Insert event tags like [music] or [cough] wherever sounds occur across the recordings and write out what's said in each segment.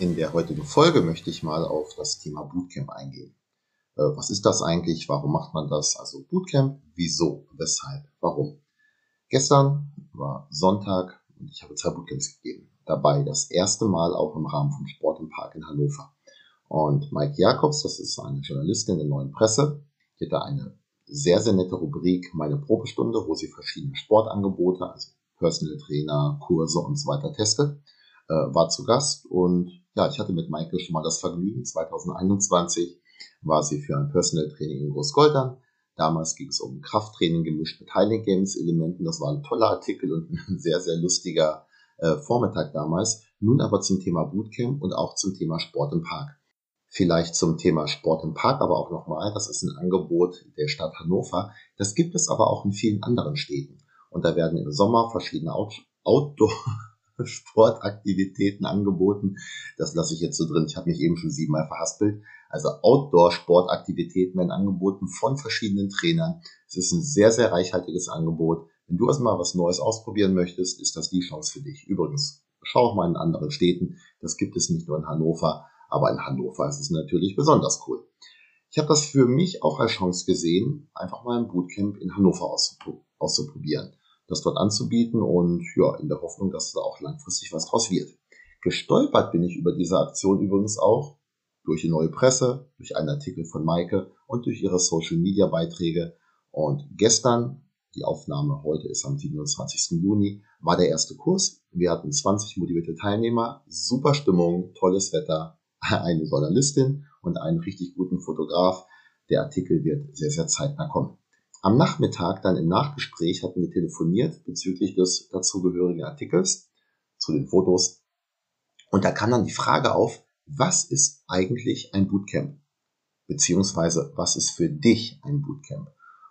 In der heutigen Folge möchte ich mal auf das Thema Bootcamp eingehen. Äh, was ist das eigentlich? Warum macht man das? Also Bootcamp, wieso, weshalb, warum? Gestern war Sonntag und ich habe zwei Bootcamps gegeben. Dabei das erste Mal auch im Rahmen vom Sport im Park in Hannover. Und Mike Jakobs, das ist eine Journalistin der neuen Presse, die hat da eine sehr, sehr nette Rubrik, meine Probestunde, wo sie verschiedene Sportangebote, also Personal Trainer, Kurse und so weiter testet, äh, war zu Gast und ja, ich hatte mit Maike schon mal das Vergnügen. 2021 war sie für ein Personal Training in Großgoldern. Damals ging es um Krafttraining gemischt mit Highlight Games Elementen. Das war ein toller Artikel und ein sehr, sehr lustiger äh, Vormittag damals. Nun aber zum Thema Bootcamp und auch zum Thema Sport im Park. Vielleicht zum Thema Sport im Park, aber auch nochmal, das ist ein Angebot der Stadt Hannover. Das gibt es aber auch in vielen anderen Städten. Und da werden im Sommer verschiedene Outdoor, Sportaktivitäten angeboten. Das lasse ich jetzt so drin. Ich habe mich eben schon siebenmal verhaspelt. Also Outdoor-Sportaktivitäten werden angeboten von verschiedenen Trainern. Es ist ein sehr, sehr reichhaltiges Angebot. Wenn du also mal was Neues ausprobieren möchtest, ist das die Chance für dich. Übrigens, schau auch mal in anderen Städten. Das gibt es nicht nur in Hannover, aber in Hannover ist es natürlich besonders cool. Ich habe das für mich auch als Chance gesehen, einfach mal ein Bootcamp in Hannover auszuprobieren das dort anzubieten und ja, in der Hoffnung, dass da auch langfristig was draus wird. Gestolpert bin ich über diese Aktion übrigens auch durch die neue Presse, durch einen Artikel von Maike und durch ihre Social Media Beiträge. Und gestern, die Aufnahme heute ist am 27. Juni, war der erste Kurs. Wir hatten 20 motivierte Teilnehmer, super Stimmung, tolles Wetter, [laughs] eine Journalistin und einen richtig guten Fotograf. Der Artikel wird sehr, sehr zeitnah kommen. Am Nachmittag dann im Nachgespräch hatten wir telefoniert bezüglich des dazugehörigen Artikels zu den Fotos. Und da kam dann die Frage auf, was ist eigentlich ein Bootcamp? Beziehungsweise, was ist für dich ein Bootcamp?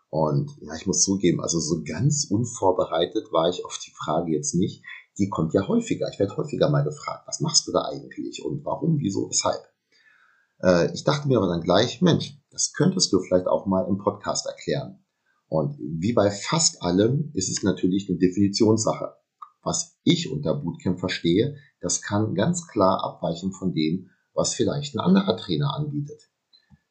Und ja, ich muss zugeben, also so ganz unvorbereitet war ich auf die Frage jetzt nicht. Die kommt ja häufiger. Ich werde häufiger mal gefragt, was machst du da eigentlich und warum, wieso, weshalb? Äh, ich dachte mir aber dann gleich, Mensch, das könntest du vielleicht auch mal im Podcast erklären. Und wie bei fast allem ist es natürlich eine Definitionssache. Was ich unter Bootcamp verstehe, das kann ganz klar abweichen von dem, was vielleicht ein anderer Trainer anbietet.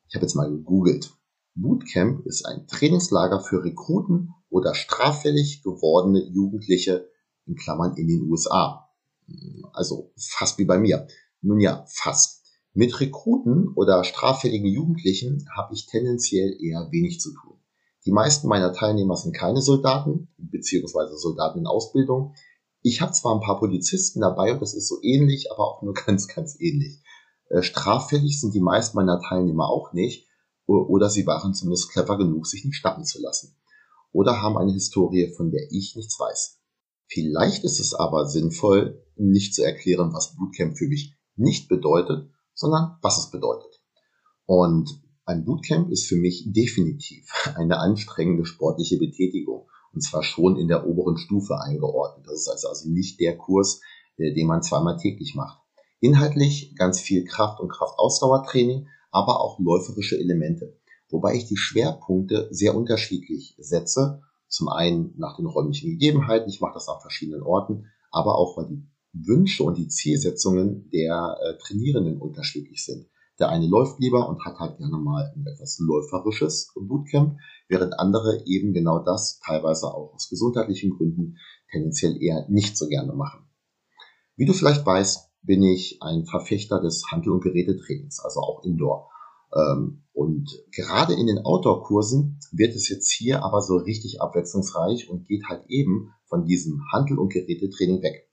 Ich habe jetzt mal gegoogelt. Bootcamp ist ein Trainingslager für Rekruten oder straffällig gewordene Jugendliche in Klammern in den USA. Also fast wie bei mir. Nun ja, fast. Mit Rekruten oder straffälligen Jugendlichen habe ich tendenziell eher wenig zu tun. Die meisten meiner Teilnehmer sind keine Soldaten, beziehungsweise Soldaten in Ausbildung. Ich habe zwar ein paar Polizisten dabei und das ist so ähnlich, aber auch nur [laughs] ganz, ganz ähnlich. Äh, straffällig sind die meisten meiner Teilnehmer auch nicht, oder sie waren zumindest clever genug, sich nicht schnappen zu lassen. Oder haben eine Historie, von der ich nichts weiß. Vielleicht ist es aber sinnvoll, nicht zu erklären, was Bootcamp für mich nicht bedeutet, sondern was es bedeutet. Und ein Bootcamp ist für mich definitiv [laughs] eine anstrengende sportliche Betätigung und zwar schon in der oberen Stufe eingeordnet. Das ist also, also nicht der Kurs, äh, den man zweimal täglich macht. Inhaltlich ganz viel Kraft- und Kraftausdauertraining, aber auch läuferische Elemente, wobei ich die Schwerpunkte sehr unterschiedlich setze. Zum einen nach den räumlichen Gegebenheiten, ich mache das an verschiedenen Orten, aber auch weil die Wünsche und die Zielsetzungen der äh, Trainierenden unterschiedlich sind. Der eine läuft lieber und hat halt gerne mal etwas läuferisches Bootcamp, während andere eben genau das, teilweise auch aus gesundheitlichen Gründen, tendenziell eher nicht so gerne machen. Wie du vielleicht weißt, bin ich ein Verfechter des Handel- und Gerätetrainings, also auch Indoor. Ähm, und gerade in den Outdoor-Kursen wird es jetzt hier aber so richtig abwechslungsreich und geht halt eben von diesem Handel- und Gerätetraining weg.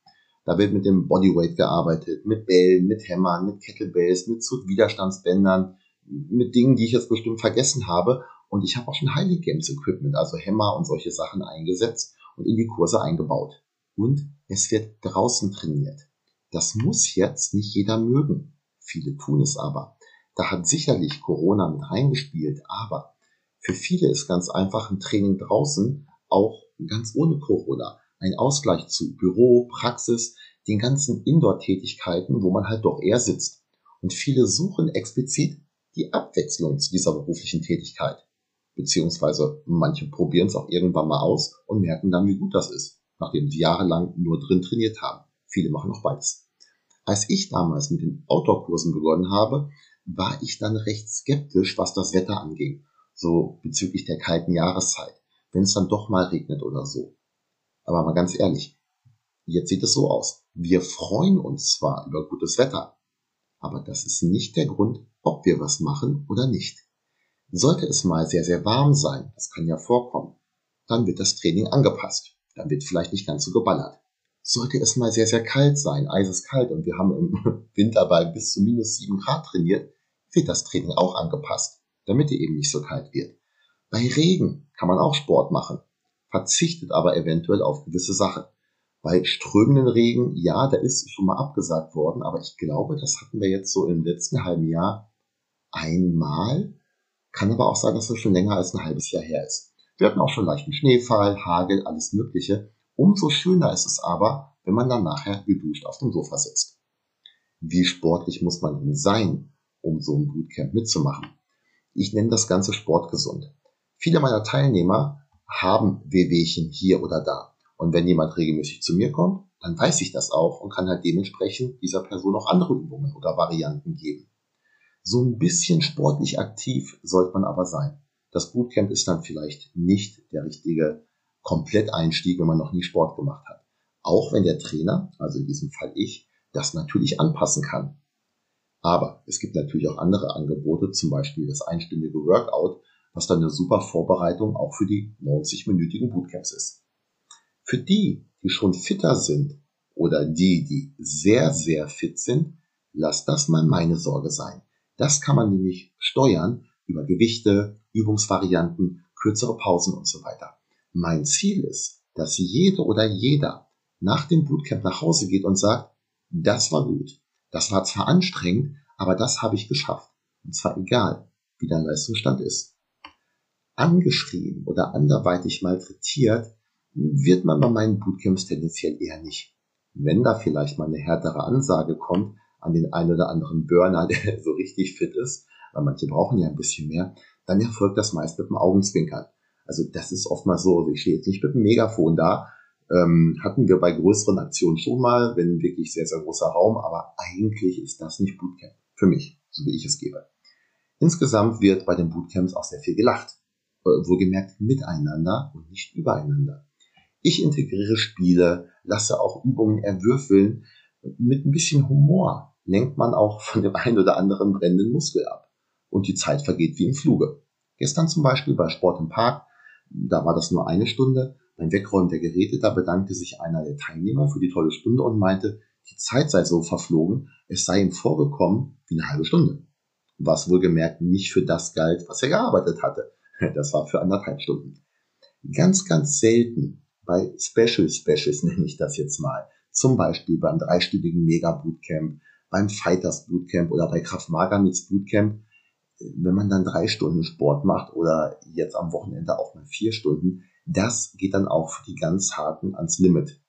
Da wird mit dem Bodyweight gearbeitet, mit Bällen, mit Hämmern, mit Kettlebells, mit Widerstandsbändern, mit Dingen, die ich jetzt bestimmt vergessen habe. Und ich habe auch schon Highlight Games Equipment, also Hämmer und solche Sachen eingesetzt und in die Kurse eingebaut. Und es wird draußen trainiert. Das muss jetzt nicht jeder mögen. Viele tun es aber. Da hat sicherlich Corona mit reingespielt, aber für viele ist ganz einfach ein Training draußen auch ganz ohne Corona ein Ausgleich zu Büro, Praxis, den ganzen Indoor-Tätigkeiten, wo man halt doch eher sitzt. Und viele suchen explizit die Abwechslung zu dieser beruflichen Tätigkeit. Beziehungsweise manche probieren es auch irgendwann mal aus und merken dann, wie gut das ist, nachdem sie jahrelang nur drin trainiert haben. Viele machen auch beides. Als ich damals mit den Outdoor-Kursen begonnen habe, war ich dann recht skeptisch, was das Wetter anging. So bezüglich der kalten Jahreszeit. Wenn es dann doch mal regnet oder so. Aber mal ganz ehrlich, jetzt sieht es so aus. Wir freuen uns zwar über gutes Wetter, aber das ist nicht der Grund, ob wir was machen oder nicht. Sollte es mal sehr, sehr warm sein, das kann ja vorkommen, dann wird das Training angepasst. Dann wird vielleicht nicht ganz so geballert. Sollte es mal sehr, sehr kalt sein, eiseskalt und wir haben im [laughs] Winter bei bis zu minus sieben Grad trainiert, wird das Training auch angepasst, damit er eben nicht so kalt wird. Bei Regen kann man auch Sport machen, verzichtet aber eventuell auf gewisse Sachen. Bei strömenden Regen, ja, da ist schon mal abgesagt worden, aber ich glaube, das hatten wir jetzt so im letzten halben Jahr einmal. Kann aber auch sein, dass das schon länger als ein halbes Jahr her ist. Wir hatten auch schon leichten Schneefall, Hagel, alles Mögliche. Umso schöner ist es aber, wenn man dann nachher geduscht auf dem Sofa sitzt. Wie sportlich muss man denn sein, um so ein Bootcamp mitzumachen? Ich nenne das Ganze sportgesund. Viele meiner Teilnehmer haben Wehwehchen hier oder da. Und wenn jemand regelmäßig zu mir kommt, dann weiß ich das auch und kann halt dementsprechend dieser Person auch andere Übungen oder Varianten geben. So ein bisschen sportlich aktiv sollte man aber sein. Das Bootcamp ist dann vielleicht nicht der richtige Kompletteinstieg, wenn man noch nie Sport gemacht hat. Auch wenn der Trainer, also in diesem Fall ich, das natürlich anpassen kann. Aber es gibt natürlich auch andere Angebote, zum Beispiel das einstündige Workout, was dann eine super Vorbereitung auch für die 90-minütigen Bootcamps ist. Für die, die schon fitter sind oder die, die sehr, sehr fit sind, lasst das mal meine Sorge sein. Das kann man nämlich steuern über Gewichte, Übungsvarianten, kürzere Pausen und so weiter. Mein Ziel ist, dass jede oder jeder nach dem Bootcamp nach Hause geht und sagt, das war gut. Das war zwar anstrengend, aber das habe ich geschafft. Und zwar egal, wie dein Leistungsstand ist angeschrien oder anderweitig malträtiert, wird man bei meinen Bootcamps tendenziell eher nicht. Wenn da vielleicht mal eine härtere Ansage kommt an den einen oder anderen Burner, [laughs] der so richtig fit ist, weil manche brauchen ja ein bisschen mehr, dann erfolgt das meist mit dem Augenzwinkern. Also das ist oftmals so, also ich stehe jetzt nicht mit dem Megafon da, ähm, hatten wir bei größeren Aktionen schon mal, wenn wirklich sehr, sehr großer Raum, aber eigentlich ist das nicht Bootcamp. Für mich, so wie ich es gebe. Insgesamt wird bei den Bootcamps auch sehr viel gelacht. Wohlgemerkt miteinander und nicht übereinander. Ich integriere Spiele, lasse auch Übungen erwürfeln. Mit ein bisschen Humor lenkt man auch von dem einen oder anderen brennenden Muskel ab. Und die Zeit vergeht wie im Fluge. Gestern zum Beispiel bei Sport im Park, da war das nur eine Stunde. Beim Wegräumen der Geräte, da bedankte sich einer der Teilnehmer für die tolle Stunde und meinte, die Zeit sei so verflogen, es sei ihm vorgekommen wie eine halbe Stunde. Was wohlgemerkt nicht für das galt, was er gearbeitet hatte. [laughs] Das war für anderthalb Stunden. Ganz, ganz selten bei Special Specials [laughs] nenne ich das jetzt mal. Zum Beispiel beim dreistündigen Mega Bootcamp, beim Fighters Bootcamp oder bei Kraft Maga mit Bootcamp. Wenn man dann drei Stunden Sport macht oder jetzt am Wochenende auch mal vier Stunden, das geht dann auch für die ganz harten ans Limit.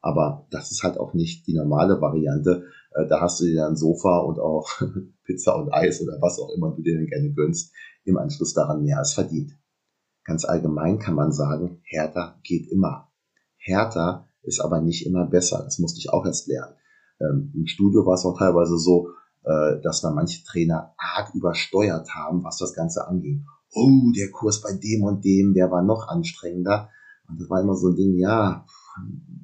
Aber das ist halt auch nicht die normale Variante. Äh, da hast du dir dann Sofa und auch [laughs] Pizza und Eis oder was auch immer du dir dann gerne gönnst im Anschluss daran mehr als verdient. Ganz allgemein kann man sagen, härter geht immer. Härter ist aber nicht immer besser. Das musste ich auch erst lernen. Ähm, Im Studio war es auch teilweise so, äh, dass da manche Trainer arg übersteuert haben, was das Ganze anging. Oh, der Kurs bei dem und dem, der war noch anstrengender. Und das war immer so ein Ding, ja,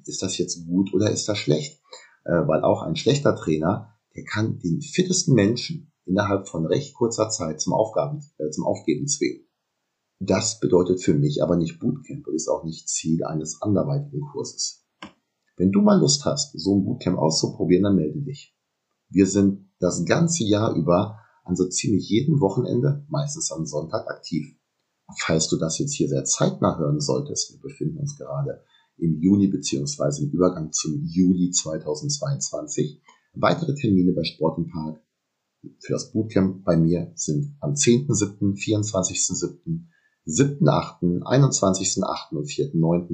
ist das jetzt gut oder ist das schlecht? Äh, weil auch ein schlechter Trainer, der kann den fittesten Menschen innerhalb von recht kurzer Zeit zum, Aufgaben, äh, zum Aufgeben zwingen. Das bedeutet für mich aber nicht Bootcamp und ist auch nicht Ziel eines anderweitigen Kurses. Wenn du mal Lust hast, so ein Bootcamp auszuprobieren, dann melde dich. Wir sind das ganze Jahr über an so ziemlich jedem Wochenende, meistens am Sonntag, aktiv. Falls du das jetzt hier sehr zeitnah hören solltest, wir befinden uns gerade im Juni beziehungsweise im Übergang zum Juli 2022. Weitere Termine bei Sport im Park für das Bootcamp bei mir sind am 10.7., 24.7., 7.8., 21.8. und 4.9.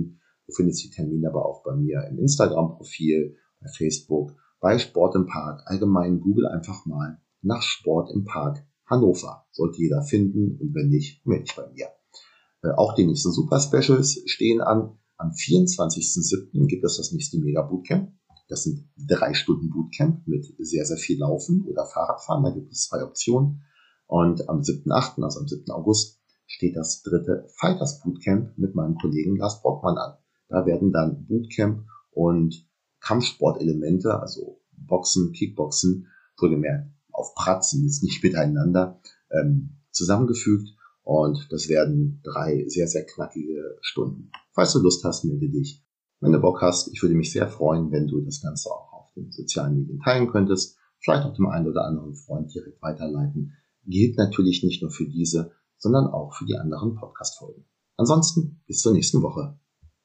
Du findest die Termine aber auch bei mir im Instagram-Profil, bei Facebook, bei Sport im Park. Allgemein google einfach mal nach Sport im Park Hannover. Sollte jeder finden und wenn nicht, melde dich bei mir. Äh, auch die nächsten Super Specials stehen an. Am 24.07. gibt es das nächste Mega Bootcamp. Das sind drei Stunden Bootcamp mit sehr, sehr viel Laufen oder Fahrradfahren. Da gibt es zwei Optionen. Und am 7.8., also am 7. August, steht das dritte Fighters Bootcamp mit meinem Kollegen Lars Brockmann an. Da werden dann Bootcamp und Kampfsportelemente, also Boxen, Kickboxen, wohlgemerkt auf Pratzen, jetzt nicht miteinander, ähm, zusammengefügt. Und das werden drei sehr, sehr knackige Stunden. Falls du Lust hast, melde dich. Wenn du Bock hast, ich würde mich sehr freuen, wenn du das Ganze auch auf den sozialen Medien teilen könntest. Vielleicht auch dem einen oder anderen Freund direkt weiterleiten. Gilt natürlich nicht nur für diese, sondern auch für die anderen Podcast-Folgen. Ansonsten bis zur nächsten Woche.